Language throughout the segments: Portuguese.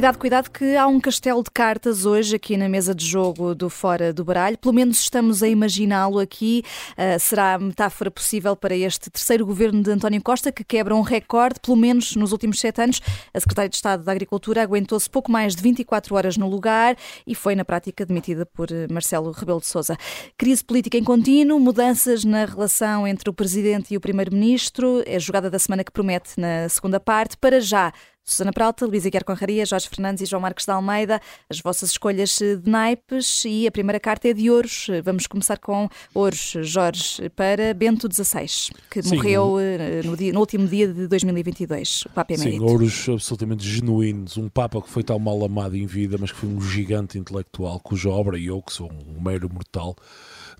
cuidado, cuidado, que há um castelo de cartas hoje aqui na mesa de jogo do Fora do Baralho. Pelo menos estamos a imaginá-lo aqui. Uh, será a metáfora possível para este terceiro governo de António Costa, que quebra um recorde, pelo menos nos últimos sete anos. A Secretária de Estado da Agricultura aguentou-se pouco mais de 24 horas no lugar e foi, na prática, demitida por Marcelo Rebelo de Sousa. Crise política em contínuo, mudanças na relação entre o Presidente e o Primeiro-Ministro. É a jogada da semana que promete na segunda parte. Para já, Susana Pralta, Luísa Guiar Conraria, Jorge Fernandes e João Marcos de Almeida, as vossas escolhas de naipes e a primeira carta é de Ouros. Vamos começar com Ouros, Jorge, para Bento XVI, que Sim, morreu eh, no, dia, no, último dia de 2022, o Papa Emérito. Sim, Ouros absolutamente genuínos, um Papa que foi tão mal amado em vida, mas que foi um gigante intelectual, cuja obra e eu, que sou um mero mortal,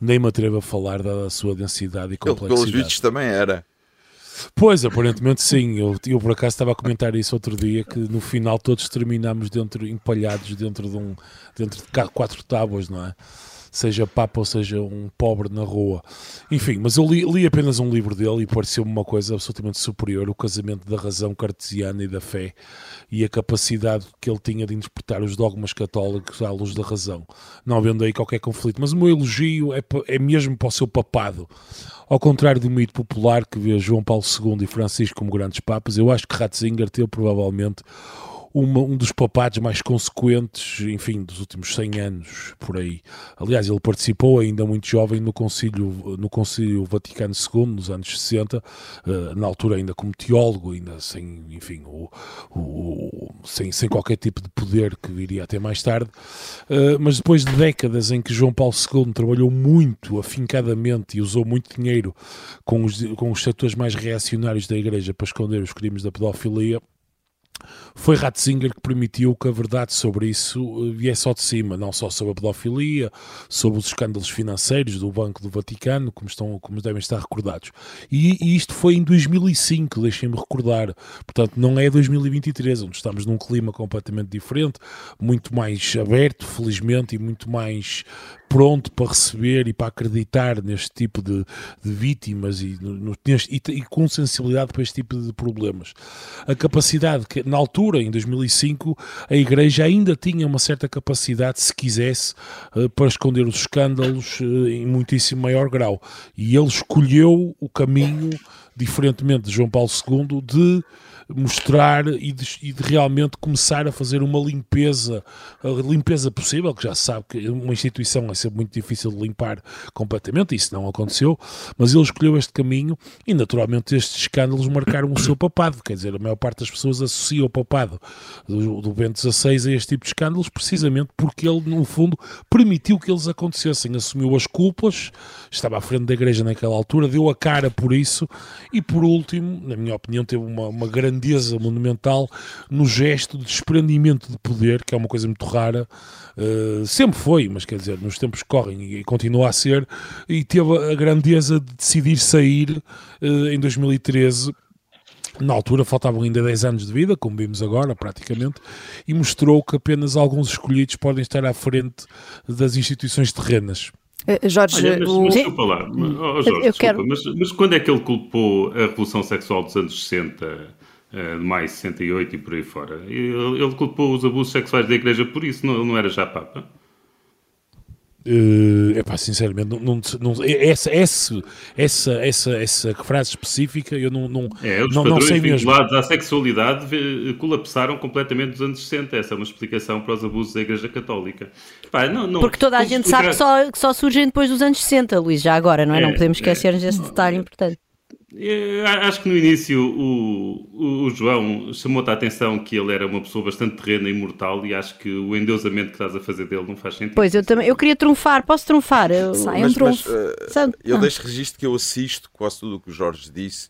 nem me atrevo a falar da sua densidade e complexidade. Ele, pelos vídeos também era. Pois, aparentemente sim. Eu, eu por acaso estava a comentar isso outro dia, que no final todos terminamos dentro, empalhados dentro de um dentro de quatro tábuas, não é? Seja papa ou seja um pobre na rua. Enfim, mas eu li, li apenas um livro dele e pareceu-me uma coisa absolutamente superior: o casamento da razão cartesiana e da fé e a capacidade que ele tinha de interpretar os dogmas católicos à luz da razão. Não havendo aí qualquer conflito. Mas o meu elogio é, é mesmo para o seu papado ao contrário do mito popular que vê João Paulo II e Francisco como grandes papas, eu acho que Ratzinger teve provavelmente uma, um dos papados mais consequentes, enfim, dos últimos 100 anos, por aí. Aliás, ele participou ainda muito jovem no Concílio, no Concílio Vaticano II, nos anos 60, uh, eh, na altura ainda como teólogo, ainda sem, enfim, o, o, sem, sem qualquer tipo de poder que viria até mais tarde. Uh, mas depois de décadas em que João Paulo II trabalhou muito, afincadamente, e usou muito dinheiro com os, com os setores mais reacionários da Igreja para esconder os crimes da pedofilia, foi Ratzinger que permitiu que a verdade sobre isso eh, viesse ao de cima, não só sobre a pedofilia, sobre os escândalos financeiros do Banco do Vaticano, como, estão, como devem estar recordados. E, e isto foi em 2005, deixem-me recordar. Portanto, não é 2023, onde estamos num clima completamente diferente, muito mais aberto, felizmente, e muito mais pronto para receber e para acreditar neste tipo de, de vítimas e, no, e, e, com sensibilidade para este tipo de problemas. A capacidade que, na altura, em 2005, a Igreja ainda tinha uma certa capacidade, se quisesse, uh, para esconder os escândalos uh, em muitíssimo maior grau. E ele escolheu o caminho, diferentemente de João Paulo II, de mostrar e de, e de, realmente começar a fazer uma limpeza, limpeza possível, que já se sabe que uma instituição vai ser muito difícil de limpar completamente, isso não aconteceu, mas ele escolheu este caminho e naturalmente estes escândalos marcaram o seu papado, quer dizer, a maior parte das pessoas associa o papado do, do Bento XVI a este tipo de escândalos precisamente porque ele, no fundo, permitiu que eles acontecessem, assumiu as culpas, estava à frente da igreja naquela altura, deu a cara por isso e por último, na minha opinião, teve uma, uma grande grandeza monumental no gesto de desprendimento de poder, que é uma coisa muito rara, uh, sempre foi, mas quer dizer, nos tempos que correm e, continua a ser, e teve a grandeza de decidir sair uh, em 2013 na altura faltavam ainda 10 anos de vida, como vimos agora, praticamente, e mostrou que apenas alguns escolhidos podem estar à frente das instituições terrenas. Eh, Jorge, Olha, mas, mas, desculpa lá, oh, Jorge, eu desculpa, quero... mas, mas, quando é que ele culpou a Revolução Sexual dos anos 60 eh, de maio de 68 e por aí fora. Ele, ele, culpou os abusos sexuais da Igreja por isso, não, não era já Papa? Uh, epá, sinceramente, não, não, não, essa, essa, essa, essa, essa frase específica eu não, não, é, os não, não sei mesmo. à sexualidade colapsaram completamente nos anos 60. Essa é uma explicação para os abusos da Igreja Católica. não, Porque toda a gente sabe que só, que só surgem depois dos anos 60, Luís, já agora, não é? é não podemos esquecer-nos é, desse detalhe importante. É, acho que no início o, o, João chamou-te a atenção que ele era uma pessoa bastante terrena e mortal e acho que o endeusamento que estás a fazer dele não faz sentido. Pois, eu também, eu queria trunfar, posso trunfar? Eu, Sai um trunfo. Mas, uh, eu ah. deixo registro que eu assisto quase tudo o que o Jorge disse,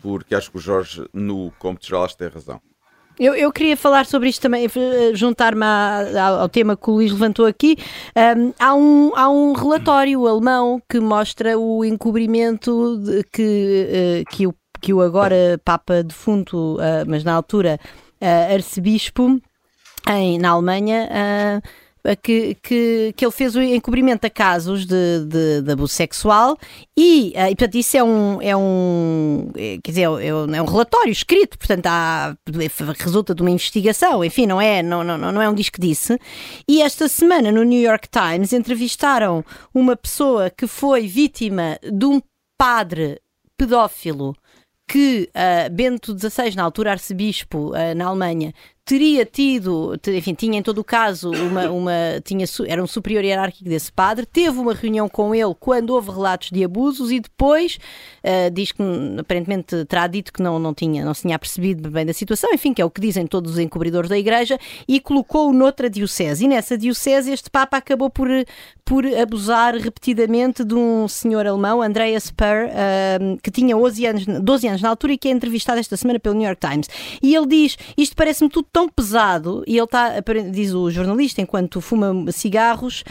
porque acho que o Jorge, no Compte Geral, tem razão. Eu, eu, queria falar sobre isto também, eh, juntar-me ao, tema que o Luís levantou aqui. Um, há, um, há um relatório alemão que mostra o encobrimento de, que, uh, que, o, que o agora Papa defunto, uh, mas na altura uh, arcebispo em, na Alemanha, que, que, que ele fez o encobrimento a casos de, de, de abuso sexual e, e, portanto, isso é um, é um, quer dizer, é um, é um relatório escrito, portanto, há, resulta de uma investigação, enfim, não é, não, não, não é um disco disse. E esta semana no New York Times entrevistaram uma pessoa que foi vítima de um padre pedófilo que uh, Bento XVI, na altura arcebispo uh, na Alemanha, teria tido, enfim, tinha em todo o caso uma, uma tinha, era um superior hierárquico desse padre, teve uma reunião com ele quando houve relatos de abusos e depois uh, diz que aparentemente terá dito que não, não, tinha, não se tinha percebido bem da situação, enfim, que é o que dizem todos os encobridores da igreja, e colocou-o noutra diocese. E nessa diocese este Papa acabou por, por abusar repetidamente de um senhor alemão, Andreas Spur, uh, que tinha 12 anos, 12 anos na altura e que é entrevistado esta semana pelo New York Times. E ele diz: Isto parece-me tudo tão pesado, e ele está, diz o jornalista, enquanto fuma cigarros,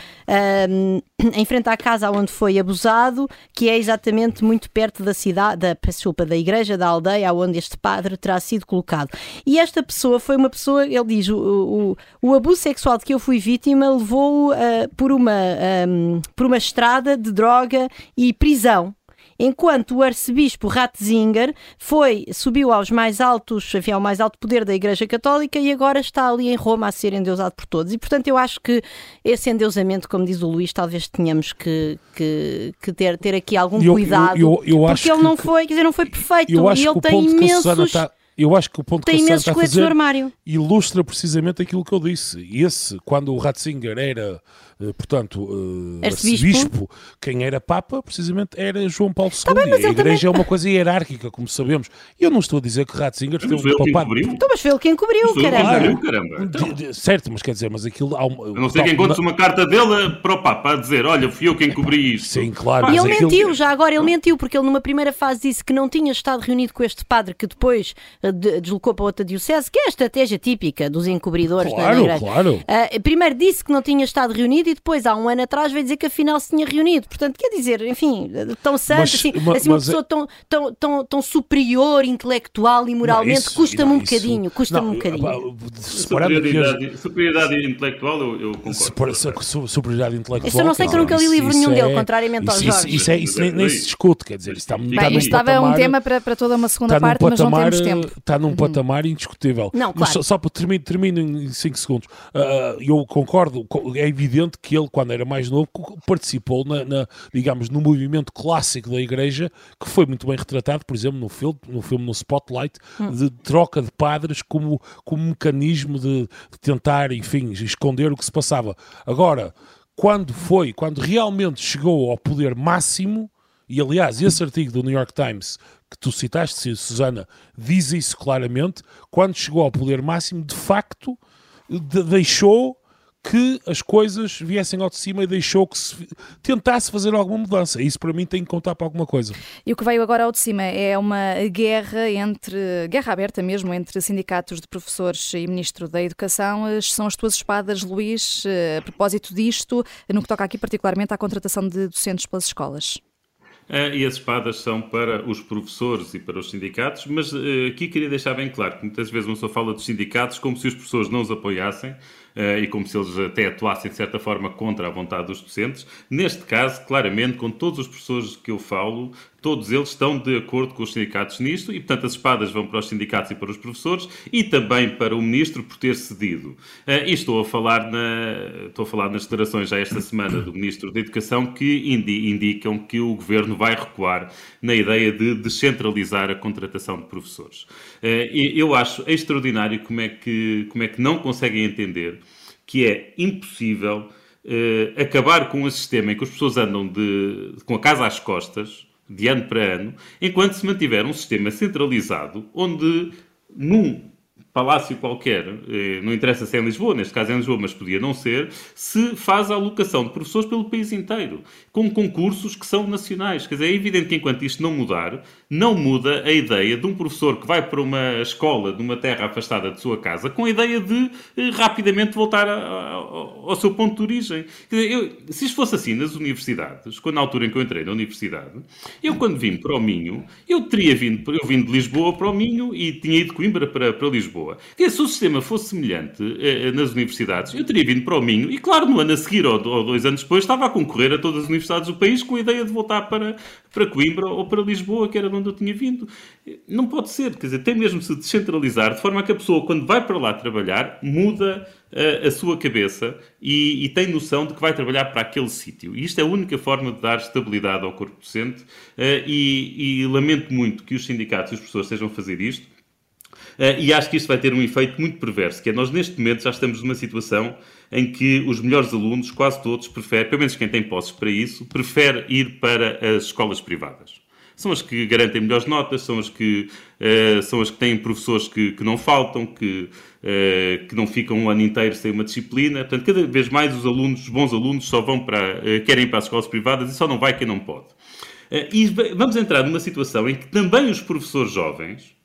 um, em frente à casa onde foi abusado, que é exatamente muito perto da cidade, da, desculpa, da igreja, da aldeia onde este padre terá sido colocado. E esta pessoa foi uma pessoa, ele diz, o, o, o abuso sexual de que eu fui vítima levou-o uh, por, uma, um, por uma estrada de droga e prisão enquanto o arcebispo Ratzinger foi, subiu aos mais altos, enfim, ao mais alto poder da Igreja Católica e agora está ali em Roma a ser endeusado por todos. E, portanto, eu acho que esse endeusamento, como diz o Luís, talvez tenhamos que, que, que ter, ter aqui algum eu, cuidado, eu, eu, porque ele não foi, quer dizer, não foi perfeito e ele tem imensos... Eu acho que o ponto Tem que a está a fazer ilustra precisamente aquilo que eu disse. Esse, quando o Ratzinger era eh, portanto, uh, arcebispo. arcebispo. quem era Papa, precisamente, era João Paulo II. Tá bem, a igreja também... é uma coisa hierárquica, como sabemos. E eu não estou a dizer que Ratzinger teve um papado. Então, mas foi ele quem cobriu, caramba. caramba. Então. Certo, mas quer dizer, mas aquilo. Há uma, a não ser que encontres uma carta dele para o Papa a dizer: Olha, fui eu quem cobri isto. Sim, claro. E ele aquilo... mentiu, já agora ele mentiu, porque ele numa primeira fase disse que não tinha estado reunido com este padre que depois deslocou para outra diocese, que é a estratégia típica dos encobridores claro, da Claro, uh, Primeiro disse que não tinha estado reunido e depois há um ano atrás veio dizer que afinal se tinha reunido. Portanto, quer dizer, enfim, tão santo, mas, assim, mas, assim uma pessoa é... tão, tão, tão, tão superior intelectual e moralmente, custa-me um bocadinho, custa-me um bocadinho. Superioridade, superioridade intelectual, eu, eu concordo. superioridade intelectual. Isso eu não sei que eu nunca li livro nenhum dele, é- contrariamente ao Jorge. Isso, é, isso nem, nem, se discute, quer dizer, está, Bem, está estava um tema para, para toda uma segunda parte, mas não temos tempo. Está num uhum. patamar indiscutível. Não, claro. Só, só para terminar, termino em 5 segundos. Uh, eu concordo, é evidente que ele, quando era mais novo, participou, na, na, digamos, no movimento clássico da Igreja, que foi muito bem retratado, por exemplo, no filme, no, filme, no Spotlight, hum. de troca de padres como, como mecanismo de, de tentar, enfim, esconder o que se passava. Agora, quando foi, quando realmente chegou ao poder máximo, e aliás, esse artigo do New York Times que tu citaste, Susana, diz isso claramente, quando chegou ao poder máximo, de facto, de, deixou que as coisas viessem ao de cima e deixou que se tentasse fazer alguma mudança. Isso para mim tem que contar para alguma coisa. E o que veio agora ao de cima é uma guerra entre, guerra aberta mesmo, entre sindicatos de professores e Ministro da Educação. São as tuas espadas, Luís, eh, a propósito disto, no que toca aqui particularmente à contratação de docentes pelas escolas. Uh, e as espadas são para os professores e para os sindicatos, mas uh, aqui queria deixar bem claro que muitas vezes uma pessoa fala dos sindicatos como se os professores não os apoiassem uh, e como se eles até atuassem de certa forma contra a vontade dos docentes. Neste caso, claramente, com todos os professores que eu falo, todos eles estão de acordo com os sindicatos nisto e, portanto, as espadas vão para os sindicatos e para os professores e também para o ministro por ter cedido. Uh, e estou a falar, na, estou a falar nas declarações já esta semana do ministro da Educação que indi, indicam que o governo vai recuar na ideia de descentralizar a contratação de professores. Uh, eu acho extraordinário como é que, como é que não conseguem entender que é impossível uh, acabar com um sistema em que as pessoas andam de, com a casa às costas, de ano para ano, enquanto se mantiver um sistema centralizado onde num palácio qualquer, eh, não interessa se é em Lisboa, neste caso é em Lisboa, mas podia não ser, se faz a alocação de professores pelo país inteiro, com concursos que são nacionais. Quer dizer, é evidente que enquanto isto não mudar, não muda a ideia de um professor que vai para uma escola de uma terra afastada de sua casa com a ideia de eh, rapidamente voltar a, a, ao seu ponto de origem. Dizer, eu, se isto fosse assim nas universidades, quando na altura em que eu entrei na universidade, eu quando vim para o Minho, eu teria vindo, eu vim de Lisboa para o Minho e tinha ido de Coimbra para, para Lisboa. Que se o sistema fosse semelhante eh, nas universidades, eu teria vindo para o Minho e, claro, no ano a seguir ou, ou dois anos depois, estava a concorrer a todas as universidades do país com a ideia de voltar para, para Coimbra ou para Lisboa, que era de onde eu tinha vindo. Não pode ser, quer dizer, tem mesmo se descentralizar de forma que a pessoa, quando vai para lá trabalhar, muda a, a sua cabeça e, e, tem noção de que vai trabalhar para aquele sítio. E isto é a única forma de dar estabilidade ao corpo docente uh, e, e lamento muito que os sindicatos e os professores estejam a fazer isto. Uh, e acho que isto vai ter um efeito muito perverso, que é nós neste momento já estamos numa situação em que os melhores alunos, quase todos, preferem, pelo menos quem tem posses para isso, prefere ir para as escolas privadas são as que garantem melhores notas, são as que, uh, são as que têm professores que, que não faltam, que, uh, que não ficam um ano inteiro sem uma disciplina. Portanto, cada vez mais os alunos, os bons alunos, só vão para, uh, querem ir para as escolas privadas e só não vai quem não pode. e vamos entrar numa situação em que também os professores jovens,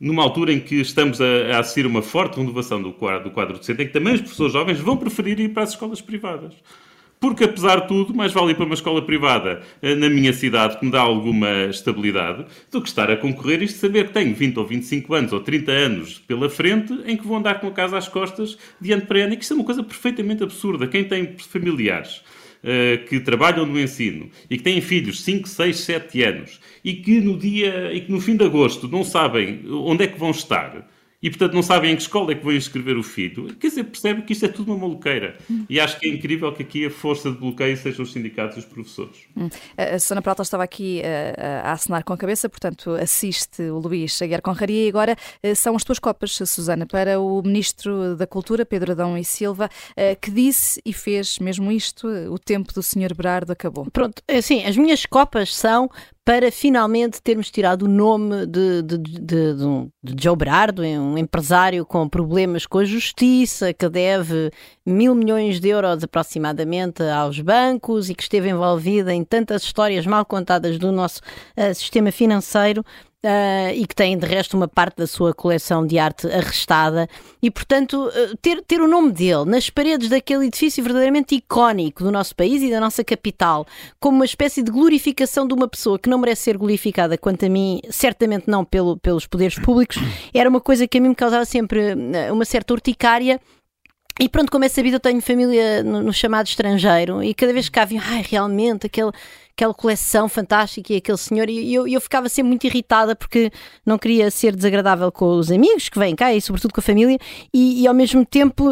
numa altura em que estamos a, a assistir uma forte renovação do quadro, do quadro docente, em que também os professores jovens vão preferir ir para as escolas privadas. Porque, apesar de tudo, mais vale ir para uma escola privada eh, na minha cidade, que me dá alguma estabilidade, do que estar a concorrer e saber que tenho 20 ou 25 anos ou 30 anos pela frente em que vou andar com a casa às costas de ano para ano. E que isto é uma coisa perfeitamente absurda. Quem tem familiares uh, que trabalham no ensino e que têm filhos 5, 6, 7 anos e que no dia e que no fim de agosto não sabem onde é que vão estar e, portanto, não sabem em que escola é que vão inscrever o filho, quer dizer, percebe que isto é tudo uma maluqueira. E acho que é incrível que aqui a força de bloqueio sejam os sindicatos e os professores. Hum. A Susana Peralta estava aqui a, a assinar com a cabeça, portanto, assiste o Luís Aguiar Conraria e agora eh, são as tuas copas, Susana, para o Ministro da Cultura, Pedro Adão e Silva, eh, que disse e fez mesmo isto, o tempo do Sr. Berardo acabou. Pronto, assim, as minhas copas são para finalmente termos tirado o nome de, de, de, de, Joe Berardo, um empresário com problemas com a justiça, que deve mil milhões de euros aproximadamente aos bancos e que esteve envolvido em tantas histórias mal contadas do nosso uh, sistema financeiro. Uh, e que tem de resto uma parte da sua coleção de arte arrestada. E portanto uh, ter, ter o nome dele nas paredes daquele edifício verdadeiramente icónico do nosso país e da nossa capital como uma espécie de glorificação de uma pessoa que não merece ser glorificada quanto a mim, certamente não pelo, pelos poderes públicos, era uma coisa que a mim me causava sempre uh, uma certa urticária. E pronto, como é sabido, eu tenho família no, no chamado estrangeiro e cada vez que cá vinha, ai, realmente, aquele, aquela coleção fantástica e aquele senhor, e eu, eu ficava sempre muito irritada porque não queria ser desagradável com os amigos que vêm cá e sobretudo com a família, e, e ao mesmo tempo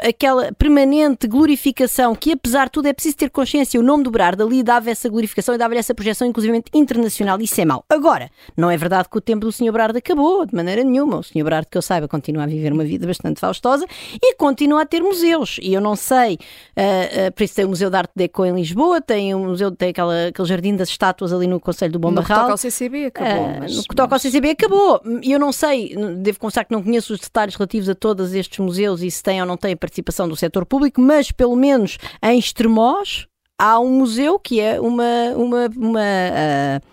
aquela permanente glorificação que apesar de tudo é preciso ter consciência, o nome do Brardo ali dava essa glorificação e dava-lhe essa projeção inclusivamente internacional, isso é mau. Agora, não é verdade que o tempo do Sr. Brardo acabou, de maneira nenhuma, o Sr. Brardo que eu saiba continua a viver uma vida bastante faustosa e continua a ter museus, e eu não sei, uh, uh, por isso tem o Museu de Arte Deco em Lisboa, tem o museu, tem aquela aquele jardim das estátuas ali no Conselho do Bom Barral. No que toca ao CCB acabou. Uh, mas, no que toca ao CCB acabou. E eu não sei, devo confessar que não conheço os detalhes relativos a todos estes museus e se tem ou não tem a participação do setor público, mas pelo menos em Extremoz há um museu que é uma, uma, uma uh,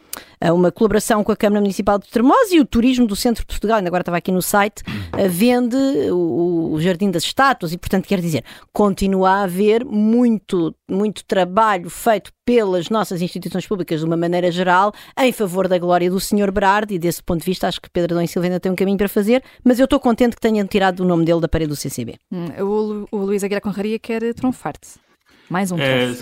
uma colaboração com a Câmara Municipal de Termós e o Turismo do Centro de Portugal, ainda agora estava aqui no site, vende o, Jardim das Estátuas e, portanto, quer dizer, continua a haver muito, muito trabalho feito pelas nossas instituições públicas de uma maneira geral em favor da glória do Sr. Berardi e desse ponto de vista acho que Pedro Dom Silva ainda tem um caminho para fazer, mas eu estou contente que tenham tirado o nome dele da parede do CCB. Hum, o, o Luís Aguiar Conraria quer trunfar-te. Mais um é,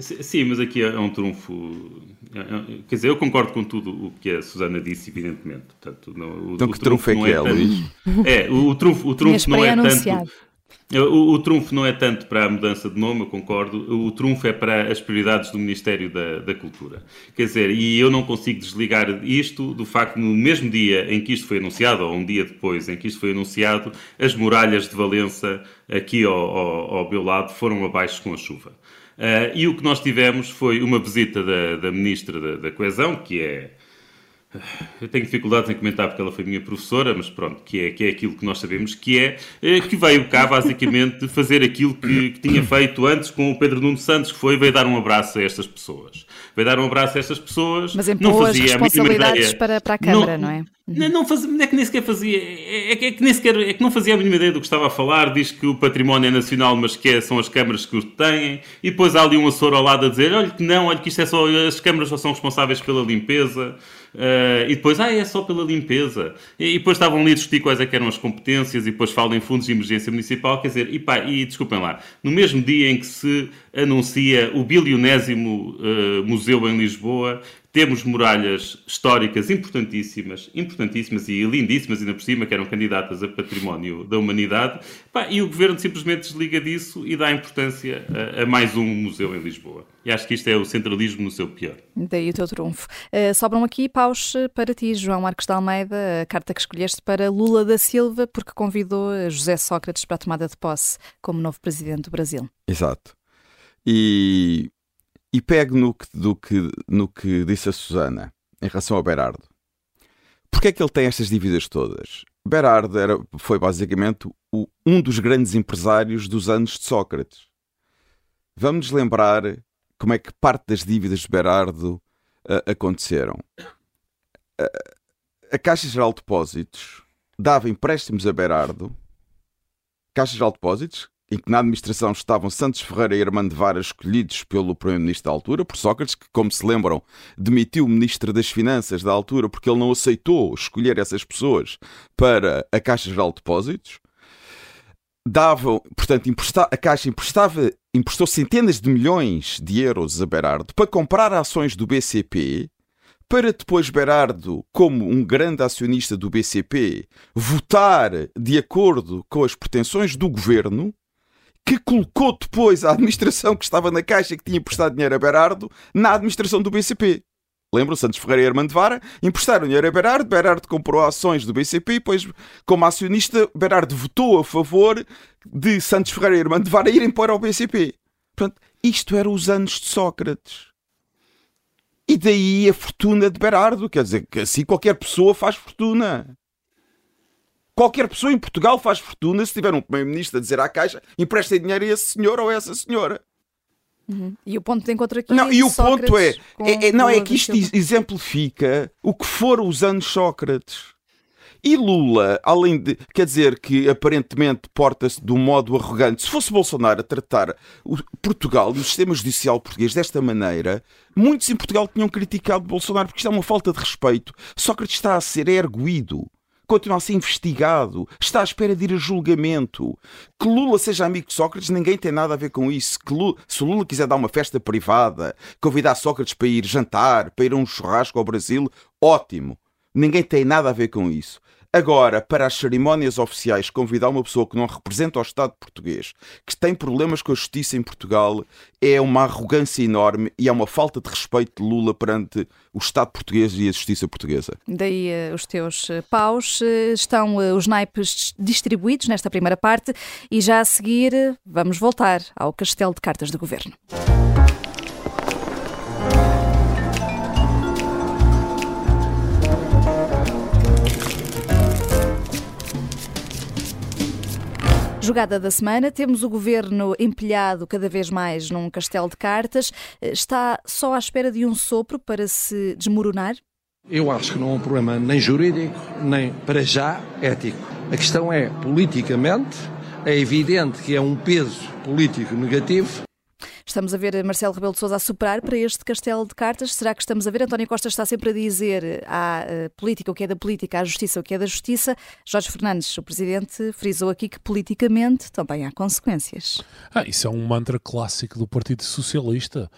sim, mas aqui é um trunfo. É, é, quer dizer, eu concordo com tudo o que a Susana disse, evidentemente. Portanto, não, o, então, o que trunfo é que é, Luís? É, o, o trunfo, o trunfo não é tanto. O, o, trunfo não é tanto para a mudança de nome, eu concordo. O trunfo é para as prioridades do Ministério da, da, Cultura. Quer dizer, e eu não consigo desligar isto do facto no mesmo dia em que isto foi anunciado, ou um dia depois em que isto foi anunciado, as muralhas de Valença, aqui ao, ao, ao meu lado, foram abaixo com a chuva. Uh, e o que nós tivemos foi uma visita da, da Ministra da, da Coesão, que é eu tenho dificuldades em comentar porque ela foi minha professora, mas pronto, que é, que é aquilo que nós sabemos que é, é que veio cá basicamente fazer aquilo que, que, tinha feito antes com o Pedro Nuno Santos, que foi veio dar um abraço a estas pessoas. Veio dar um abraço a estas pessoas. Mas não fazia responsabilidades para, para a Câmara, não, não é? Não, faz, é que nem sequer fazia. É, é, é, que nem sequer, é que não fazia a mínima ideia do que estava a falar. Diz que o património é nacional, mas que é, são as câmaras que o têm. E depois há ali um assessor ao lado a dizer: olha que não, olha que isto é só. As câmaras só são responsáveis pela limpeza. Uh, e depois, ah, é só pela limpeza. E, e depois estavam ali a discutir quais é eram as competências e depois falam em fundos de emergência municipal. Quer dizer, e pá, e desculpem lá, no mesmo dia em que se anuncia o bilionésimo uh, museu em Lisboa, temos muralhas históricas importantíssimas, importantíssimas e lindíssimas, ainda por cima, que eram candidatas a património da humanidade, pá, e o governo simplesmente desliga disso e dá importância a, a, mais um museu em Lisboa. E acho que isto é o centralismo no seu pior. Daí o teu trunfo. Uh, sobram aqui paus eh, para ti, João Marcos de Almeida, a carta que escolheste para Lula da Silva, porque convidou José Sócrates para a tomada de posse como novo presidente do Brasil. Exato. E e pego no que, do que, no que disse a Susana em relação ao Berardo. Porquê é que ele tem estas dívidas todas? Berardo era, foi basicamente o, um dos grandes empresários dos anos de Sócrates. Vamos lembrar como é que parte das dívidas de Berardo uh, aconteceram. Uh, a Caixa Geral de Depósitos dava empréstimos a Berardo, Caixa Geral de Depósitos, em que na administração estavam Santos Ferreira e Armando Vara escolhidos pelo Primeiro-Ministro da altura, por Sócrates, que, como se lembram, demitiu o Ministro das Finanças da altura porque ele não aceitou escolher essas pessoas para a Caixa Geral de Depósitos. Davam, portanto, empresta, a Caixa emprestava, emprestou centenas de milhões de euros a Berardo para comprar ações do BCP, para depois Berardo, como um grande acionista do BCP, votar de acordo com as pretensões do governo que colocou depois a administração que estava na Caixa que tinha emprestado dinheiro a Berardo na administração do BCP. Lembram? Santos Ferreira e Armando Vara emprestaram dinheiro a Berardo, Berardo comprou ações do BCP depois, como acionista, Berardo votou a favor de Santos Ferreira e Armando Vara irem para o BCP. Portanto, isto era os anos de Sócrates. E daí a fortuna de Berardo. Quer dizer, que assim qualquer pessoa faz fortuna. Qualquer pessoa em Portugal faz fortuna se tiver um primeiro-ministro a dizer à Caixa emprestem dinheiro a esse senhor ou a essa senhora. Uhum. E o ponto de encontro aqui não, é e o ponto é, é, é, não é que isto exemplifica o que foram os anos Sócrates. E Lula, além de, quer dizer que aparentemente porta-se de um modo arrogante, se fosse Bolsonaro a tratar o Portugal e o sistema judicial português desta maneira, muitos em Portugal tinham criticado Bolsonaro porque isto é uma falta de respeito. Sócrates está a ser erguido continua a ser investigado, está à espera de ir a julgamento. Que Lula seja amigo de Sócrates, ninguém tem nada a ver com isso. Que Lula, se Lula quiser dar uma festa privada, convidar Sócrates para ir jantar, para ir a um churrasco ao Brasil, ótimo. Ninguém tem nada a ver com isso. Agora, para as cerimónias oficiais, convidar uma pessoa que não representa o Estado português, que tem problemas com a justiça em Portugal, é uma arrogância enorme e é uma falta de respeito de Lula perante o Estado português e a justiça portuguesa. Daí uh, os teus uh, paus. Uh, estão os naipes distribuídos nesta primeira parte e já a seguir vamos voltar ao castelo de cartas do governo. Jogada da semana, temos o governo empilhado cada vez mais num castelo de cartas. Está só à espera de um sopro para se desmoronar? Eu acho que não é um problema nem jurídico, nem para já ético. A questão é, politicamente, é evidente que é um peso político negativo Estamos a ver Marcelo Rebelo de Sousa a superar para este castelo de cartas. Será que estamos a ver? António Costa está sempre a dizer à eh, política o que é da política, à justiça o que é da justiça. Jorge Fernandes, o presidente, frisou aqui que politicamente também há consequências. Ah, isso é um mantra clássico do Partido Socialista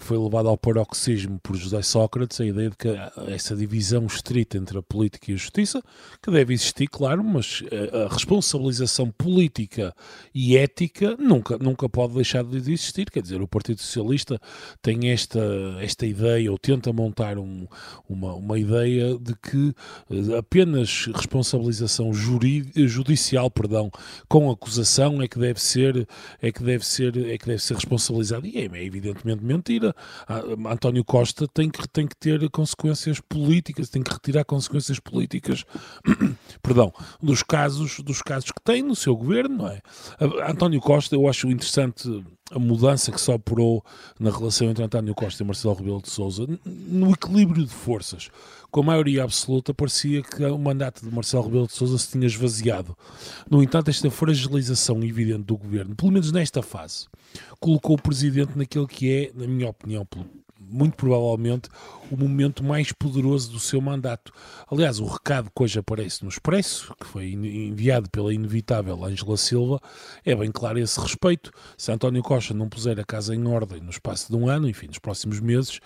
que foi levado ao paroxismo por José Sócrates, a ideia de que essa divisão estrita entre a política e a justiça, que deve existir, claro, mas eh, a responsabilização política e ética nunca, nunca pode deixar de existir. Quer dizer, o Partido Socialista tem esta, esta ideia, ou tenta montar um, uma, uma ideia de que eh, apenas responsabilização judicial perdão, com acusação é que deve ser é que deve ser é que deve ser responsabilizado e é, é evidentemente mentira Costa, António Costa tem que, tem que ter consequências políticas, tem que retirar consequências políticas, perdão, dos casos, dos casos que tem no seu governo, não é? António Costa, eu acho interessante a mudança que se operou na relação entre António Costa e Marcelo Rebelo de Sousa, no equilíbrio de forças. Com a maioria absoluta, parecia que o mandato de Marcelo Rebelo de Sousa se tinha esvaziado. No entanto, esta fragilização evidente do governo, pelo menos nesta fase, colocou o presidente naquele que é, na minha opinião, muito provavelmente o momento mais poderoso do seu mandato. Aliás, o recado que hoje aparece no Expresso, que foi enviado pela inevitável Ângela Silva, é bem claro a esse respeito. Se António Costa não puser a casa em ordem no espaço de um ano, enfim, nos próximos meses,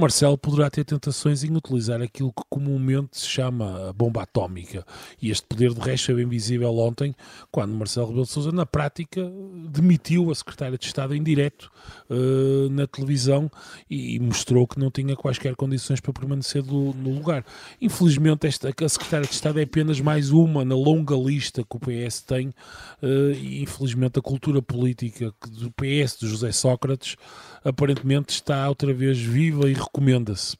Marcelo poderá ter tentações em utilizar aquilo que comumente se chama bomba atómica. E este poder, de resto, é bem visível ontem, quando Marcelo Rebelo de Sousa, na prática, demitiu a secretária de Estado em direto uh, na televisão e mostrou que não tinha quaisquer condições para permanecer do, no lugar. Infelizmente, esta, a secretária de Estado é apenas mais uma na longa lista que o PS tem uh, e, infelizmente, a cultura política do PS de José Sócrates aparentemente está outra vez viva e recomenda-se.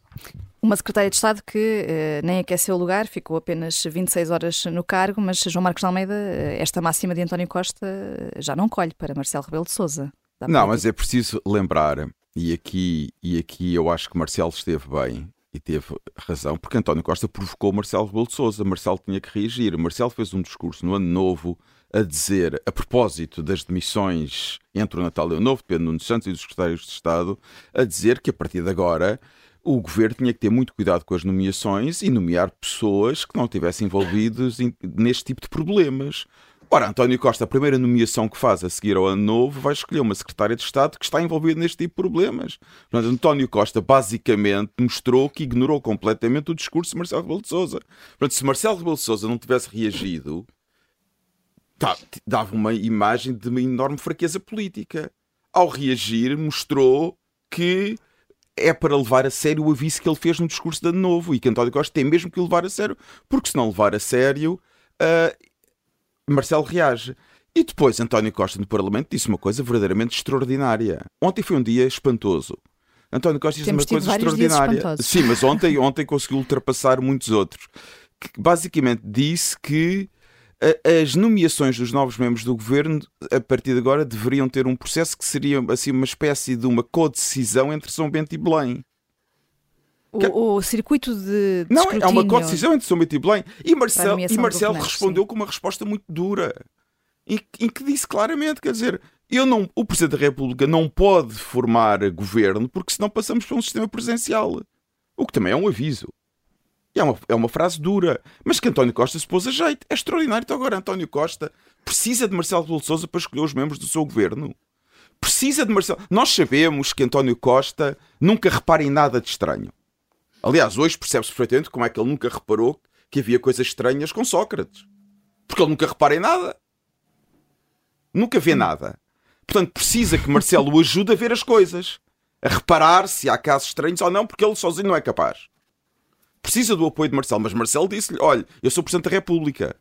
Uma secretária de Estado que eh, nem aqueceu o lugar, ficou apenas 26 horas no cargo, mas João Marcos de Almeida, eh, esta máxima de António Costa eh, já não colhe para Marcelo Rebelo de Sousa. Não, mas é preciso lembrar, e aqui, e aqui eu acho que Marcelo esteve bem e teve razão, porque António Costa provocou Marcelo Rebelo de Sousa. Marcelo tinha que reagir. Marcelo fez um discurso no ano novo a dizer, a propósito das demissões entre o Natal e o Novo, de Pedro Nuno Santos e dos secretários de Estado, a dizer que a partir de agora o governo tinha que ter muito cuidado com as nomeações e nomear pessoas que não estivessem envolvidas neste tipo de problemas. Ora, António Costa, a primeira nomeação que faz a seguir ao ano novo, vai escolher uma secretária de Estado que está envolvida neste tipo de problemas. Portanto, António Costa basicamente mostrou que ignorou completamente o discurso de Marcelo Rebelo de Sousa. Portanto, se Marcelo Rebelo de Sousa não tivesse reagido, dava uma imagem de uma enorme fraqueza política. Ao reagir, mostrou que é para levar a sério o aviso que ele fez no discurso de Ano Novo e que António Costa tem mesmo que levar a sério, porque se não levar a sério, uh, Marcelo reage. E depois António Costa no Parlamento disse uma coisa verdadeiramente extraordinária. Ontem foi um dia espantoso. António Costa disse Temos uma coisa extraordinária. Sim, mas ontem, ontem conseguiu ultrapassar muitos outros. Que basicamente disse que as nomeações dos novos membros do governo, a partir de agora, deveriam ter um processo que seria assim, uma espécie de uma co-decisão entre São Bento e Belém. O, o, circuito de, de Não, escrutínio... é uma co-decisão entre São Bento e Belém. E Marcelo, e Marcelo respondeu sim. com uma resposta muito dura, em, em, que disse claramente, quer dizer, eu não, o Presidente da República não pode formar governo porque senão passamos para um sistema presencial. O que também é um aviso. É uma, é uma frase dura, mas que António Costa se pôs a jeito. É extraordinário. Então agora António Costa precisa de Marcelo de Sousa para escolher os membros do seu governo. Precisa de Marcelo. Nós sabemos que António Costa nunca repara em nada de estranho. Aliás, hoje percebe-se perfeitamente como é que ele nunca reparou que havia coisas estranhas com Sócrates. Porque ele nunca repara em nada. Nunca vê nada. Portanto, precisa que Marcelo o ajude a ver as coisas. A reparar se há casos estranhos ou não, porque ele sozinho não é capaz precisa do apoio de Marcelo, mas Marcelo disse-lhe: olha, eu sou Presidente da República.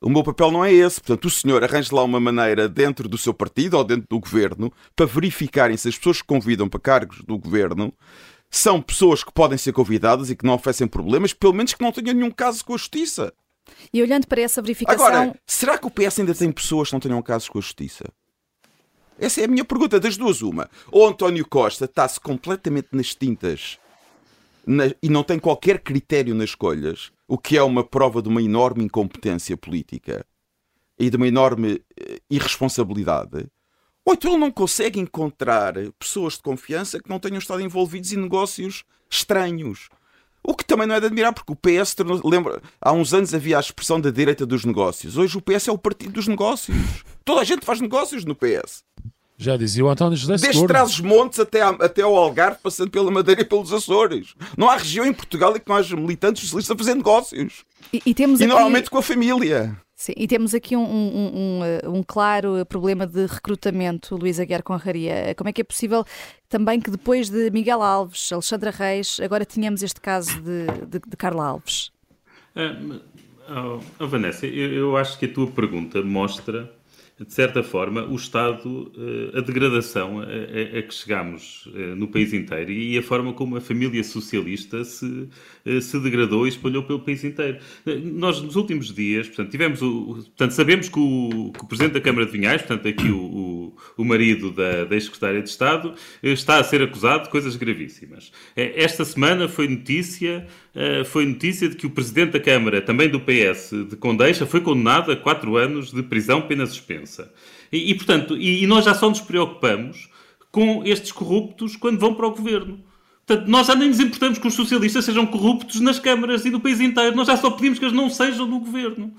O meu papel não é esse. Portanto, o senhor arranja lá uma maneira dentro do seu partido ou dentro do governo para verificarem se as pessoas que convidam para cargos do governo são pessoas que podem ser convidadas e que não oferecem problemas, pelo menos que não tenham nenhum caso com a justiça. E olhando para essa verificação. Agora, será que o PS ainda tem pessoas que não tenham casos com a justiça? Essa é a minha pergunta, das duas, uma. Ou António Costa está-se completamente nas tintas na, e não tem qualquer critério nas escolhas, o que é uma prova de uma enorme incompetência política e de uma enorme eh, irresponsabilidade. Ou então ele não consegue encontrar pessoas de confiança que não tenham estado envolvidos em negócios estranhos. O que também não é de admirar, porque o PS, lembra, há uns anos havia a expressão da direita dos negócios. Hoje o PS é o partido dos negócios. Toda a gente faz negócios no PS. Já dizia o António José Desde Trás-os-Montes até, até ao Algarve, passando pela Madeira e pelos Açores. Não há região em Portugal em que não haja militantes socialistas a fazer negócios. E, e temos e aqui... normalmente com a família. Sim, e temos aqui um, um, um, um, claro problema de recrutamento, Luís Aguiar Conraria. Como é que é possível também que depois de Miguel Alves, Alexandra Reis, agora tínhamos este caso de, de, de Carla Alves? Uh, oh, Vanessa, eu, eu acho que a tua pergunta mostra de certa forma, o estado, eh, a degradação a, a, a que chegamos eh, no país inteiro e a forma como a família socialista se, eh, se degradou e espalhou pelo país inteiro. Nós, nos últimos dias, portanto, tivemos o, portanto, sabemos que o, que o Presidente da Câmara de Vinhais, portanto, aqui o, o, o marido da, da ex-secretária de Estado, está a ser acusado de coisas gravíssimas. Esta semana foi notícia, foi notícia de que o Presidente da Câmara, também do PS, de Condeixa, foi condenado a quatro anos de prisão pena suspensa. E, e portanto, e, e, nós já só nos preocupamos com estes corruptos quando vão para o governo. Portanto, nós já nem nos importamos que os socialistas sejam corruptos nas câmaras e no país inteiro. Nós já só pedimos que eles não sejam no governo.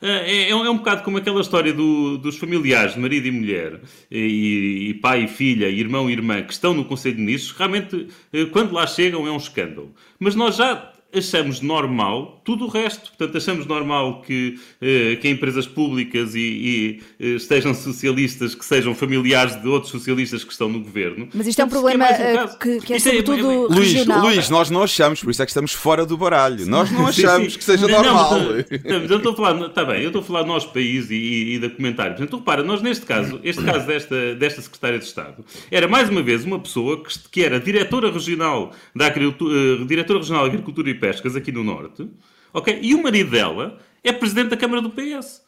É, é, é, um bocado como aquela história do, dos familiares, marido e mulher, e, e, pai e filha, irmão e irmã, que estão no Conselho de Ministros. Realmente, eh, quando lá chegam, é um escândalo. Mas nós já achamos normal tudo o resto. Portanto, achamos normal que, eh, que empresas públicas e, e, eh, estejam socialistas que sejam familiares de outros socialistas que estão no governo. Mas isto é um problema é um que, que, é, é sobretudo é, é, regional. Luís, Luís, nós não achamos, por isso é que estamos fora do baralho. Nós não achamos sim, sim. que seja não, normal. Não, mas, eu estou a falar, está bem, eu estou a falar do nosso país e, e da comentário. Então, repara, nós neste caso, este caso desta, desta Secretária de Estado, era mais uma vez uma pessoa que, que era diretora regional da agricultura, diretora regional de Agricultura e Pescas aqui no Norte, ok? E o marido dela é presidente da Câmara do PS.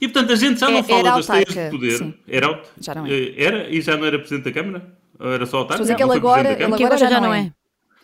E portanto a gente já não é, fala das teias de poder. Sim. Era, já não é. Eh, era e já não era presidente da Câmara? Ou era só autarca? Mas é que ele agora, ele agora já, já não é. é.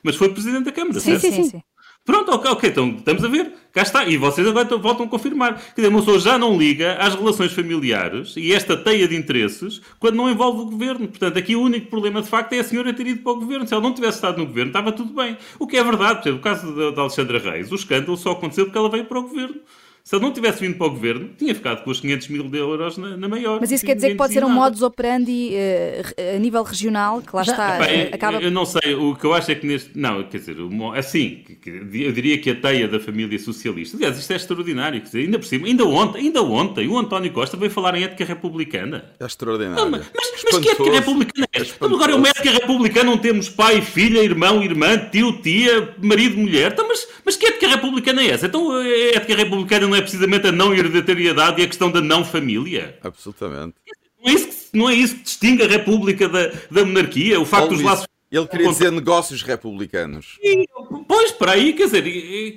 Mas foi presidente da Câmara, sim, certo? Sim, sim, sim. Pronto, ok, ok, então estamos a ver, cá está. E vocês agora voltam a confirmar. Quer dizer, uma já não liga às relações familiares e esta teia de interesses quando não envolve o governo. Portanto, aqui o único problema de facto é a senhora ter ido para o governo. Se ela não tivesse estado no governo, estava tudo bem. O que é verdade, por exemplo, o caso da Alexandra Reis, o escândalo só aconteceu porque ela veio para o governo. Se ele não tivesse vindo para o governo, tinha ficado com os 500 mil euros na, na maior. Mas isso quer dizer que pode ser um modus operandi uh, a nível regional, que lá está. Bem, acaba... Eu não sei, o que eu acho é que neste. Não, quer dizer, assim, eu diria que a teia da família socialista. Aliás, isto é extraordinário. Quer dizer, ainda por cima, ainda ontem, ainda ontem, o António Costa veio falar em ética republicana. É extraordinário. Não, mas, mas, que ética republicana é esta? Então, agora, é uma ética republicana não temos pai, filha, irmão, irmã, tio, tia, marido, mulher. Então, mas, mas que ética republicana é essa? Então, a ética republicana não é precisamente a não hereditariedade e a questão da não família? Absolutamente. Não é isso que, não é isso que distingue a república da, da monarquia? O facto dos laços ele queria dizer negócios republicanos. E, pois, para aí, quer dizer,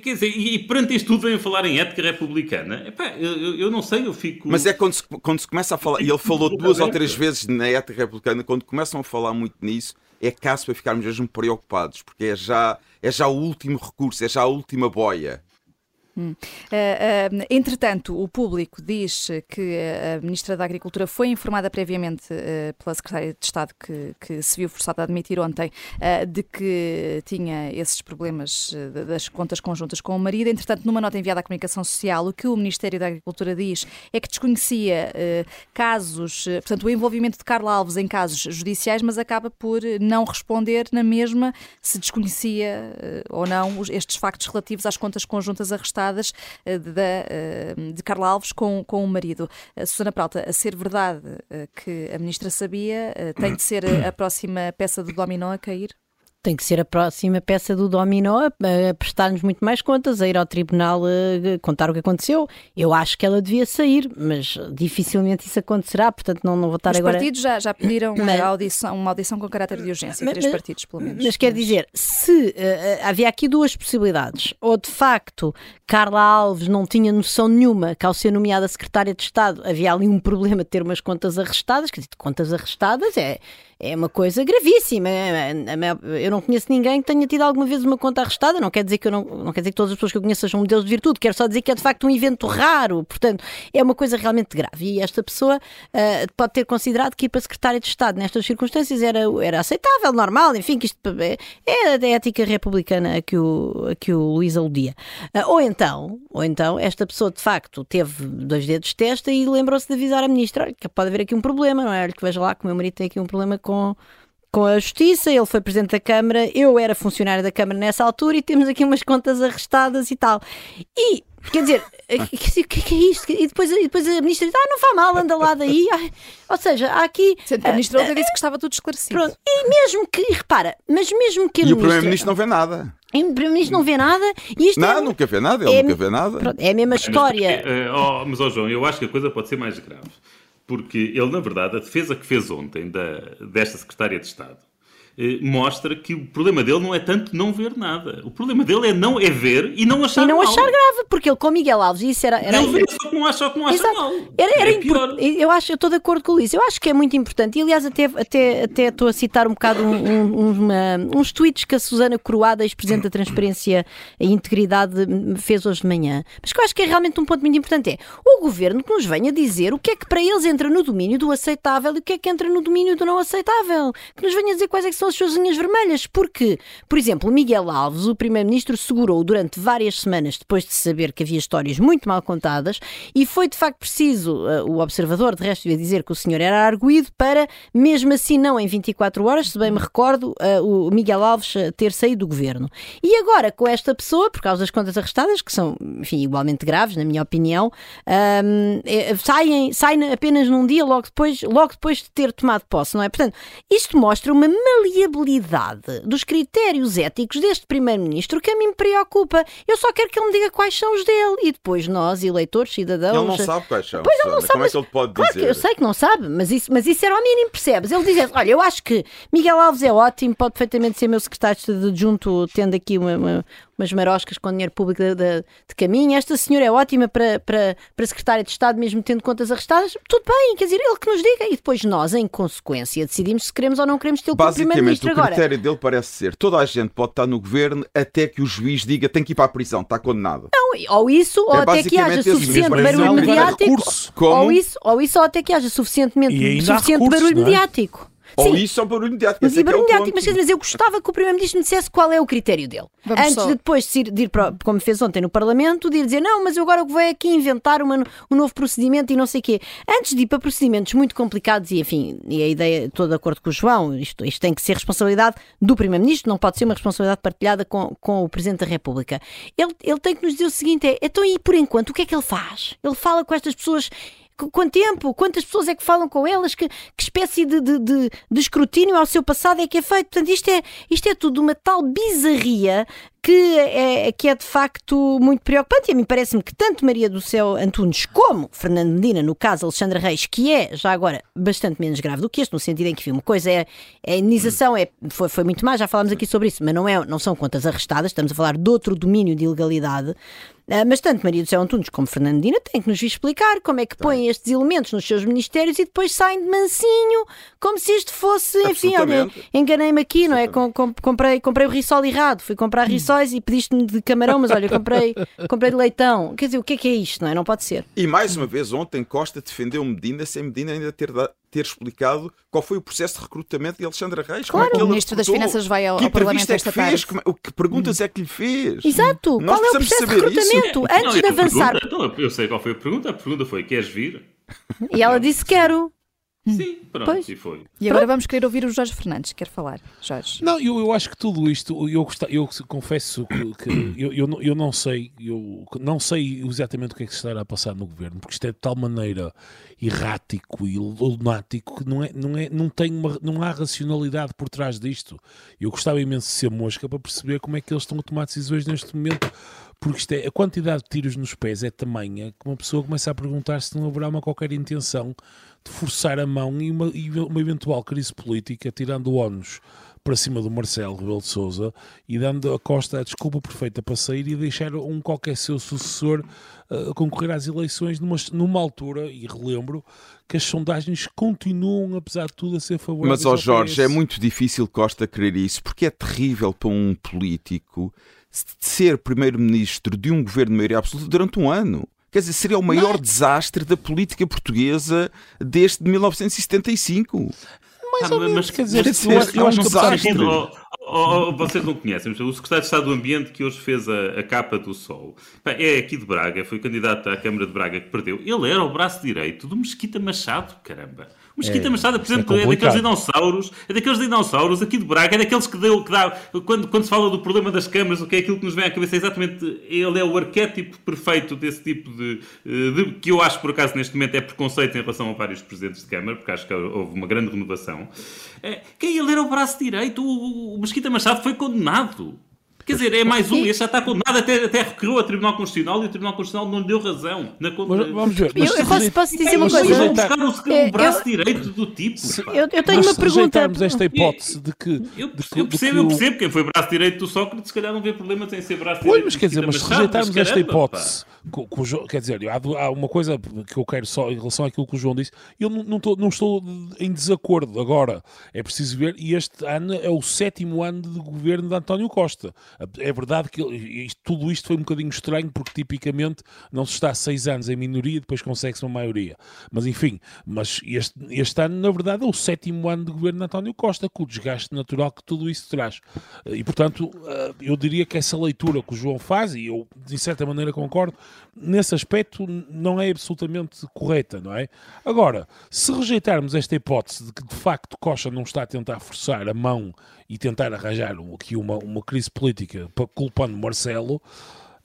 quer dizer, e perante isto tudo vem a falar em ética republicana. Epá, eu, eu não sei, eu fico. Mas é quando se, quando se começa a falar, e ele falou duas ou três vezes na ética republicana, quando começam a falar muito nisso, é caso para ficarmos mesmo preocupados, porque é já, é já o último recurso, é já a última boia. Hum. Uh, uh, entretanto, o público diz que a Ministra da Agricultura foi informada previamente uh, pela Secretária de Estado, que, que, se viu forçada a admitir ontem, de que tinha esses problemas das contas conjuntas com o marido. Entretanto, numa nota enviada à Comunicação Social, o que o Ministério da Agricultura diz é que desconhecia casos, portanto, o envolvimento de Carla Alves em casos judiciais, mas acaba por não responder na mesma se desconhecia ou não estes factos relativos às contas conjuntas arrestadas eh, de, eh, de Carla Alves com, com o marido. Susana Pralta, a ser verdade eh, que a ministra sabia, tem de ser a próxima peça do dominó a cair? Tem que ser a próxima peça do dominó a, a prestar-nos muito mais contas, a ir ao tribunal a, a contar o que aconteceu. Eu acho que ela devia sair, mas dificilmente isso acontecerá, portanto não, não vou estar Os agora... Os partidos já, já pediram mas, uma, audição, uma audição com caráter de urgência, mas, três partidos pelo menos. Mas quer dizer, se uh, havia aqui duas possibilidades, ou de facto Carla Alves não tinha noção nenhuma que ao ser nomeada secretária de Estado havia ali um problema de ter umas contas arrestadas, quer dizer, contas arrestadas é é uma coisa gravíssima. Eu não conheço ninguém que tenha tido alguma vez uma conta arrestada. Não quer dizer que, eu não, não quer dizer que todas as pessoas que eu conheço sejam modelos de virtude. Quero só dizer que é de facto um evento raro. Portanto, é uma coisa realmente grave. E esta pessoa uh, pode ter considerado que ir para secretária de Estado nestas circunstâncias era, era aceitável, normal. Enfim, que isto é, é da ética republicana a que o, a que o Luís aludia. Uh, ou então, ou então, esta pessoa de facto teve dois dedos de testa e lembrou-se de avisar a ministra: que pode haver aqui um problema, não é? Olha, que veja lá que o meu marido tem aqui um problema com, com a Justiça, ele foi Presidente da Câmara, eu era funcionário da Câmara nessa altura e temos aqui umas contas arrestadas e tal. E, quer dizer, o que, que, é isto? E depois, e depois a Ministra diz, ah, não faz mal, anda lá daí. ou seja, há aqui... Sendo a Ministra uh, disse que estava tudo esclarecido. Pronto, e mesmo que, e repara, mas mesmo que a E ministra, o Primeiro-Ministro não vê nada. O Primeiro-Ministro não vê nada. E isto não, é, nunca vê nada, ele é, nunca vê nada. Pronto, é a mesma história. Mas, uh, oh, mas, oh, João, eu acho que a coisa pode ser mais grave. Porque ele, na verdade, a defesa que fez ontem da, desta Secretária de Estado eh, mostra que o problema dele não é tanto não ver nada. O problema dele é não é ver e não achar E não mal. achar grave, porque ele com Miguel Alves, isso era. era ele vê, só que não acha, só que não acha Exato. mal. Era, era é pior. Eu acho, eu estou de acordo com o Luís. Eu acho que é muito importante. E aliás, até, até, até estou a citar um bocado um, um, uma, uns tweets que a Susana Croada, ex-presidente da Transparência e Integridade, fez hoje de manhã. Mas que eu acho que é realmente um ponto muito importante. É o governo que nos venha dizer o que é que para eles entra no domínio do aceitável e o que é que entra no domínio do não aceitável. Que nos venha dizer quais é que são as suas linhas vermelhas porque, por exemplo, Miguel Alves, o primeiro-ministro, segurou durante várias semanas depois de saber que havia histórias muito mal contadas e foi de facto preciso, uh, o observador, de resto, ia dizer que o senhor era arguído para, mesmo assim, não em 24 horas, se bem me recordo, uh, o Miguel Alves uh, ter saído do governo. E agora, com esta pessoa, por causa das contas arrestadas, que são, enfim, igualmente graves, na minha opinião, um, saem, saem apenas num dia, logo depois, logo depois de ter tomado posse, não é? Portanto, isto mostra uma maleabilidade dos critérios éticos deste Primeiro-Ministro que a mim me preocupa. Eu só quero que ele me diga quais são os dele. E depois nós, eleitores, cidadãos. Ele não sabe quais são. Pois ele não sabe. Como é que ele pode claro dizer? Eu sei que não sabe, mas isso, mas isso era ao mínimo, percebes? Ele dizia olha, eu acho que Miguel Alves é ótimo, pode perfeitamente ser meu secretário de adjunto, tendo aqui uma, uma umas maroscas com dinheiro público de, de, de, caminho. Esta senhora é ótima para, para, para secretária de Estado, mesmo tendo contas arrestadas. Tudo bem, quer dizer, ele que nos diga. E depois nós, em consequência, decidimos se queremos ou não queremos ter o primeiro-ministro agora. o critério dele parece ser toda a gente pode estar no governo até que o juiz diga tem que ir para a prisão, está condenado. Não, ou isso, ou é até que haja suficiente barulho mediático. Ou isso, ou isso, ou até que haja suficientemente, suficiente recurso, barulho é? mediático. Ou Sim. isso ou barulho mediático. Mas, é barulho é mediático, mas, mas eu gostava que o Primeiro-Ministro me dissesse qual é o critério dele. Vamos Antes só. de depois de ir, de ir para, como fez ontem no Parlamento, de ir dizer não, mas eu agora vou aqui inventar uma, um novo procedimento e não sei o quê. Antes de ir para procedimentos muito complicados e, enfim, e a ideia, estou de acordo com o João, isto, isto tem que ser responsabilidade do Primeiro-Ministro, não pode ser uma responsabilidade partilhada com, com o Presidente da República. Ele, ele tem que nos dizer o seguinte: é, então e por enquanto, o que é que ele faz? Ele fala com estas pessoas Quanto tempo? Quantas pessoas é que falam com elas? Que, que espécie de, de, de, de, escrutínio ao seu passado é que é feito? Portanto, isto é, isto é tudo uma tal bizarria que é, que é de facto muito preocupante. E a mim parece-me que tanto Maria do Céu Antunes como Fernando Medina, no caso Alexandra Reis, que é já agora bastante menos grave do que este, no sentido em que uma coisa é, a indenização, é, foi, foi muito mais, já falámos aqui sobre isso, mas não, é, não são contas arrestadas, estamos a falar de outro domínio de ilegalidade. Uh, mas tanto Maria do Céu Antunes como Fernando Medina têm que nos vir explicar como é que põem estes elementos nos seus ministérios e depois saem de mansinho, como se isto fosse, enfim, olha, enganei-me aqui, não é? Com, com, comprei, comprei o risol errado, fui comprar risóis e pediste-me de camarão, mas olha, comprei, comprei de leitão. Quer dizer, o que é que é isto, não é? Não pode ser. E mais uma vez, ontem Costa defendeu Medina sem Medina ainda ter ter explicado qual foi o processo de recrutamento de Alexandra Reis. Claro, como é o Ministro das Finanças vai ao, que ao Parlamento é esta que fez, tarde. Como, que perguntas é que lhe fez? Exato, Nós qual é o processo de recrutamento? Isso. Antes não, de avançar. Pergunta, então, eu sei qual foi a pergunta. A pergunta foi: queres vir? E ela disse: quero. Sim, pronto, Pois. e foi. E agora vamos querer ouvir o Jorge Fernandes. Quer falar, Jorge? Não, eu, eu acho que tudo isto, eu, gosta- eu confesso que, que eu, eu, não- eu não sei, eu não sei exatamente o que é que se estará a passar no governo, porque isto é de tal maneira errático e lunático que não, é, não, é, não, tem uma, não há racionalidade por trás disto. Eu gostava imenso de ser mosca para perceber como é que eles estão a tomar decisões neste momento, porque isto é, a quantidade de tiros nos pés é tamanha que uma pessoa começa a perguntar se não haverá uma qualquer intenção de forçar a mão e uma, e uma eventual crise política, tirando o ónus para cima do Marcelo Rebelo de Sousa e dando a Costa a desculpa perfeita para sair e deixar um qualquer seu sucessor uh, concorrer às eleições numa, numa altura, e relembro, que as sondagens continuam, apesar de tudo, a ser favoráveis Mas, ó Jorge, é muito difícil Costa querer isso, porque é terrível para um político ser primeiro-ministro de um governo de maioria absoluta durante um ano. Quer dizer, seria o maior desastre da política portuguesa desde 1975. Mais Ah, ou mas- quer dizer, mas eu, eu é um acho que de desastre. Oh, oh, oh, vocês não conhecem, mas o secretário de Estado do Ambiente que hoje fez a, a capa do Sol é aqui de Braga, foi candidato à Câmara de Braga que perdeu. Ele era o braço direito do Mesquita Machado, caramba. Mesquita É, Machado, por é exemplo, é, complicado. daqueles dinossauros, é daqueles dinossauros aqui de Braga, é daqueles que deu, que dá, quando, quando se fala do problema das câmaras, o que é aquilo que nos vem à cabeça é exatamente, ele é o arquétipo perfeito desse tipo de, de- que eu acho por acaso neste momento é preconceito em relação a vários presidentes de Câmara, porque acho que houve uma grande renovação. É, que ele era o braço direito, o, o Mesquita Machado foi condenado. Quer dizer, é mais um, este já está condenado, até, até recorreu ao Tribunal Constitucional e o Tribunal Constitucional não lhe deu razão. Na mas, vamos ver. Mas eu, eu posso, posso dizer uma coisa? Vão buscar o, é, braço eu, direito do tipo. Se, eu, eu, tenho mas uma pergunta. esta hipótese de que. Eu, percebo, eu percebo, eu percebo quem foi braço direito do Sócrates, se calhar não vê problemas em ser braço pois, direito. Pois, mas quer dizer, mas se rejeitarmos esta hipótese, quer dizer, há, uma coisa que eu quero só em relação àquilo que o João disse, eu não, não, tô, não estou em desacordo. Agora, é preciso ver, e este ano é o sétimo ano de governo de António Costa. É verdade que isto, tudo isto foi um bocadinho estranho, porque tipicamente não se está seis anos em minoria, depois consegue-se uma maioria. Mas enfim, mas este, este ano, na verdade, é o sétimo ano de governo de António Costa, com o desgaste natural que tudo isso traz. E, portanto, eh, eu diria que essa leitura que o João faz, e eu, de certa maneira, concordo, nesse aspecto não é absolutamente correta, não é? Agora, se rejeitarmos esta hipótese de que, de facto, Costa não está a tentar forçar a mão e tentar arranjar aqui uma, uma crise política culpando Marcelo,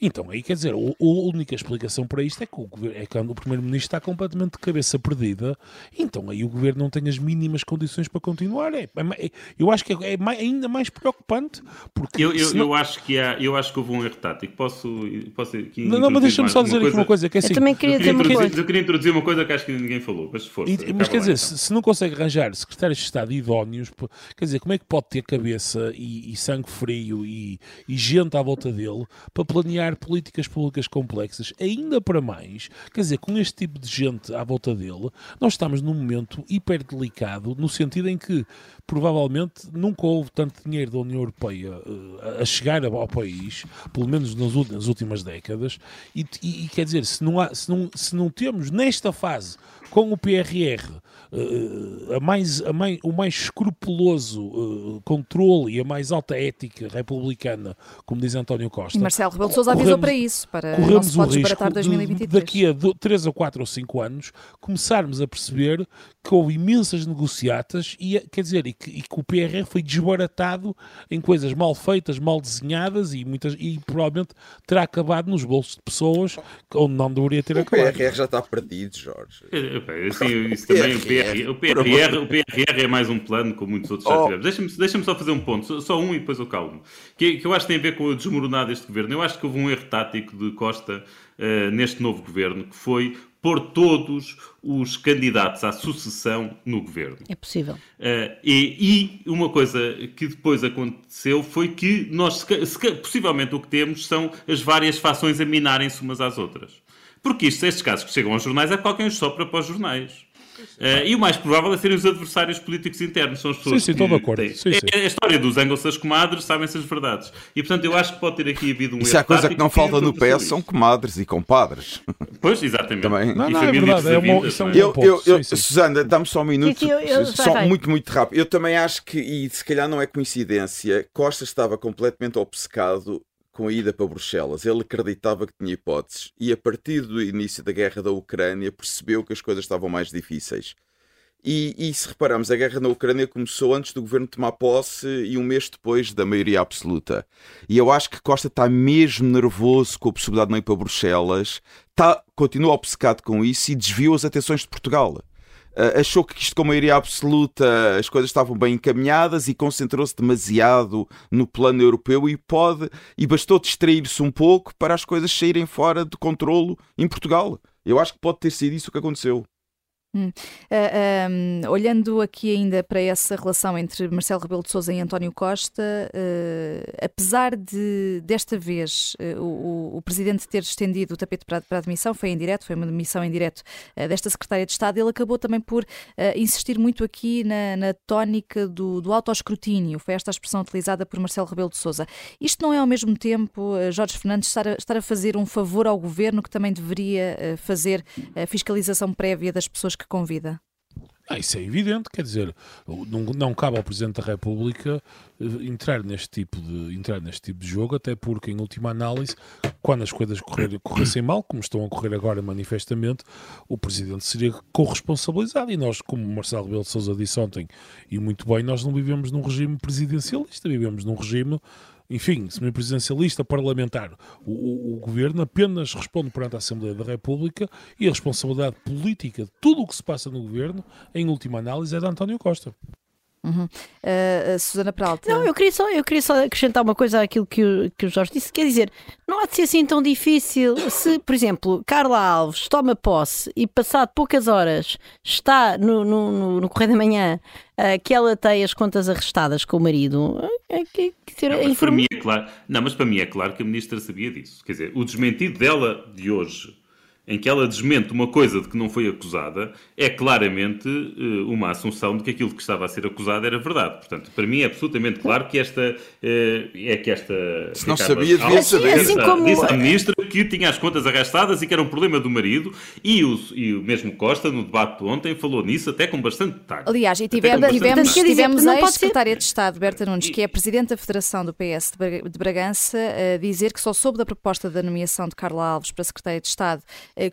então, aí quer dizer, a, única explicação para isto é que o, governo, é que o Primeiro-Ministro está completamente de cabeça perdida, então aí o Governo não tem as mínimas condições para continuar. É, é, é eu acho que é, é ainda mais preocupante. Porque eu, eu, eu, acho que há, eu acho que houve um erro tático. Posso, posso aqui Não, não mas deixa-me só dizer aqui uma coisa. Que é assim, eu também queria dizer uma coisa. Eu queria introduzir uma coisa que acho que ninguém falou, mas força. E, mas quer lá, dizer, então. se, se, não consegue arranjar secretários de Estado idóneos, quer dizer, como é que pode ter cabeça e, e sangue frio e, e gente à volta dele para planear políticas públicas complexas, ainda para mais, quer dizer, com este tipo de gente à volta dele, nós estamos num momento hiper delicado, no sentido em que provavelmente nunca houve tanto dinheiro da União Europeia uh, a chegar ao país, pelo menos nas, nas últimas décadas, e, e, e, quer dizer, se não, há, se, não, se não temos nesta fase com o PRR uh, a mais, a mais, o mais escrupuloso uh, controle e a mais alta ética republicana, como diz António Costa. E Marcelo Rebelo de Sousa avisou para isso, para corremos não se o risco 2023. De, daqui a 3 ou 4 ou 5 anos começarmos a perceber que houve imensas negociatas e, quer dizer, e que, e que o PRR foi desbaratado em coisas mal feitas, mal desenhadas e, muitas, e provavelmente terá acabado nos bolsos de pessoas onde não deveria ter o acabado. O PRR já está perdido, Jorge. Assim, isso também, o, PRR, o, PRR, o PRR é mais um plano, como muitos outros já oh. tivemos. Deixa-me deixa só fazer um ponto, só um e depois eu calmo. Que, que eu acho que tem a ver com o desmoronar deste governo. Eu acho que houve um erro tático de Costa uh, neste novo governo, que foi pôr todos os candidatos à sucessão no governo. É possível. Uh, e, e, uma coisa que depois aconteceu foi que nós, se, se, possivelmente, o que temos são as várias fações a minarem-se umas às outras. Porque isto, estes casos que chegam aos jornais é qualquer um sopra para os jornais. Uh, e o mais provável é serem os adversários políticos internos, são as pessoas sim, sim, que de acordo. Sim, sim. É, a história dos ângulos das comadres, sabem-se as verdades. E portanto eu acho que pode ter aqui havido um Isso é a coisa que não falta no PS são comadres e compadres. Pois, exatamente. Também. Não, não, é verdade, é uma, isso é um eu, eu, eu, Susana, dá-me só um minuto, sim, eu, só vai, muito, muito rápido. Eu também acho que, e se calhar não é coincidência, Costa estava completamente obcecado com a ida para Bruxelas. Ele acreditava que tinha hipóteses e, a partir do início da guerra da Ucrânia, percebeu que as coisas estavam mais difíceis. E, e, se repararmos, a guerra na Ucrânia começou antes do governo tomar posse e um mês depois da maioria absoluta. E eu acho que Costa está mesmo nervoso com a possibilidade de não ir para Bruxelas, está, continua obcecado com isso e desviou as atenções de Portugal. Uh, achou que isto com maioria absoluta as coisas estavam bem encaminhadas e concentrou-se demasiado no plano europeu e pode e bastou distrair-se um pouco para as coisas saírem fora de controlo em Portugal. Eu acho que pode ter sido isso que aconteceu. Hum. Uh, ah, um, olhando aqui ainda para essa relação entre Marcelo Rebelo de Sousa e António Costa, uh, apesar de desta vez uh, o, o, Presidente ter estendido o tapete para, para, a demissão, foi em direto, foi uma demissão em direto desta Secretária de Estado, ele acabou também por insistir muito aqui na, na tónica do, do autoescrutínio, foi esta a expressão utilizada por Marcelo Rebelo de Sousa. Isto não é ao mesmo tempo, Jorge Fernandes, estar a, estar a fazer um favor ao Governo que também deveria fazer a fiscalização prévia das pessoas que convida? Ah, isso é evidente, quer dizer, não, não cabe ao Presidente da República eh, entrar neste, tipo de, entrar neste tipo de jogo, até porque, em última análise, quando as coisas correr, corressem mal, como estão a correr agora manifestamente, o Presidente seria corresponsabilizado. E nós, como Marcelo Rebelo de Sousa disse ontem, e muito bem, nós não vivemos num regime presidencialista, vivemos num regime enfim, semipresidencialista parlamentar. O, o, o, governo apenas responde perante a Assembleia da República e a responsabilidade política de tudo o que se passa no governo, em última análise, é de António Costa. Uhum. Uh, Susana Peralta. Não, eu queria, só, eu queria só acrescentar uma coisa àquilo que o, que o Jorge disse. Quer dizer, não há de ser assim tão difícil. Se, por exemplo, Carla Alves toma posse e, passado poucas horas, está no, no, no, no Correio da Manhã uh, que ela tem as contas arrestadas com o marido. É, que, que não, mas para mim é claro, não, mas para mim é claro que a ministra sabia disso. Quer dizer, o desmentido dela de hoje em que ela desmente uma coisa de que não foi acusada, é claramente uh, uma assunção de que aquilo que estava a ser acusado era verdade. Portanto, para mim é absolutamente claro que esta uh, é que esta se não sabia devia saber assim, assim como... disse à ministra que tinha as contas arrastadas e que era um problema do marido e o, e o mesmo Costa no debate de ontem falou nisso até com bastante detalhe. Aliás, e tivemos, tivemos, tivemos a ex-secretária de Estado Berta Nunes, que é presidente da Federação do PS de Bragança, a dizer que só soube da proposta da nomeação de Carla Alves para secretária de Estado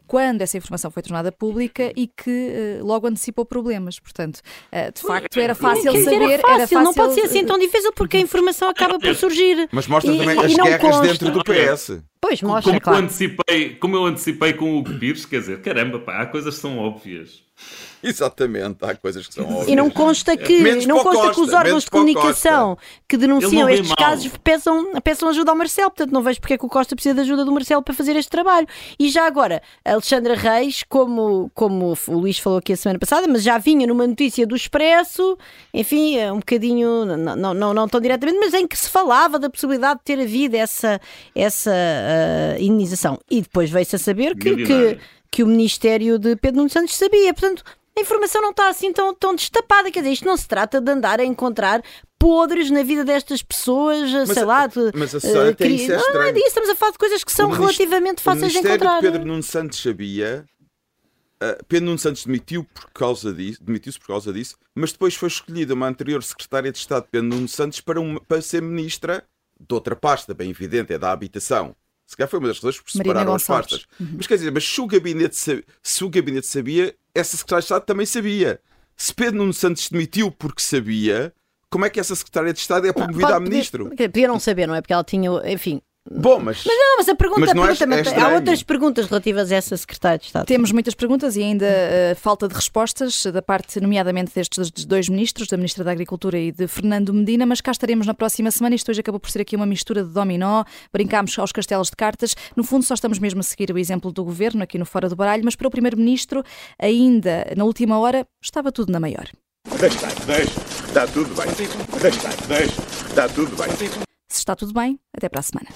quando essa informação foi tornada pública e que eh, logo antecipou problemas. Portanto, eh, de facto, era fácil Quer saber. Era fácil, era fácil, não pode ser assim tão difícil porque a informação acaba por surgir. Mas mostra e, também e as guerras consta. dentro do PS. Pois, mostra, como, claro. eu antecipei, como eu antecipei com o Pires, quer dizer, caramba, pá, há coisas que são óbvias. Exatamente, há coisas que são óbvias. E não consta que, não consta Costa, que os órgãos de comunicação que denunciam estes mal. casos peçam, peçam ajuda ao Marcelo. Portanto, não vejo porque é que o Costa precisa da ajuda do Marcelo para fazer este trabalho. E já agora, Alexandra Reis, como, como o Luís falou aqui a semana passada, mas já vinha numa notícia do Expresso, enfim, é um bocadinho, não, não, não, não tão diretamente, mas em que se falava da possibilidade de ter havido essa, essa uh, indenização. E depois veio-se a saber que, que, que o Ministério de Pedro Nuno Santos sabia. Portanto, a informação não está assim tão, tão destapada. Quer dizer, isto não se trata de andar a encontrar podres na vida destas pessoas, mas, sei lá. De, mas a senhora uh, isso é Não, é disso, estamos a falar de coisas que são relativamente fáceis de encontrar. O Pedro Nuno Santos sabia. Uh, Pedro Nuno Santos demitiu por causa disso, demitiu-se por causa disso, mas depois foi escolhida uma anterior secretária de Estado, Pedro Nuno Santos, para, uma, para ser ministra de outra pasta, bem evidente, é da habitação. Se calhar foi uma das razões por separar as pastas. Uhum. Mas quer dizer, mas se o, gabinete sabia, se o gabinete sabia, essa secretária de Estado também sabia. Se Pedro Nuno Santos demitiu porque sabia, como é que essa secretária de Estado é promovida a ministro? Podia não saber, não é? Porque ela tinha, enfim, Bom, mas. Mas não, mas a pergunta, mas a pergunta é, é há outras perguntas relativas a essa secretária de Estado. Temos muitas perguntas e ainda uh, falta de respostas da parte, nomeadamente, destes dois ministros, da Ministra da Agricultura e de Fernando Medina, mas cá estaremos na próxima semana. Isto hoje acabou por ser aqui uma mistura de dominó, brincámos aos castelos de cartas. No fundo, só estamos mesmo a seguir o exemplo do governo aqui no Fora do Baralho, mas para o Primeiro-Ministro, ainda na última hora, estava tudo na maior. Deixa, deixa, está tudo bem. Deixa, deixa, está tudo bem. Se está tudo bem, até para a semana.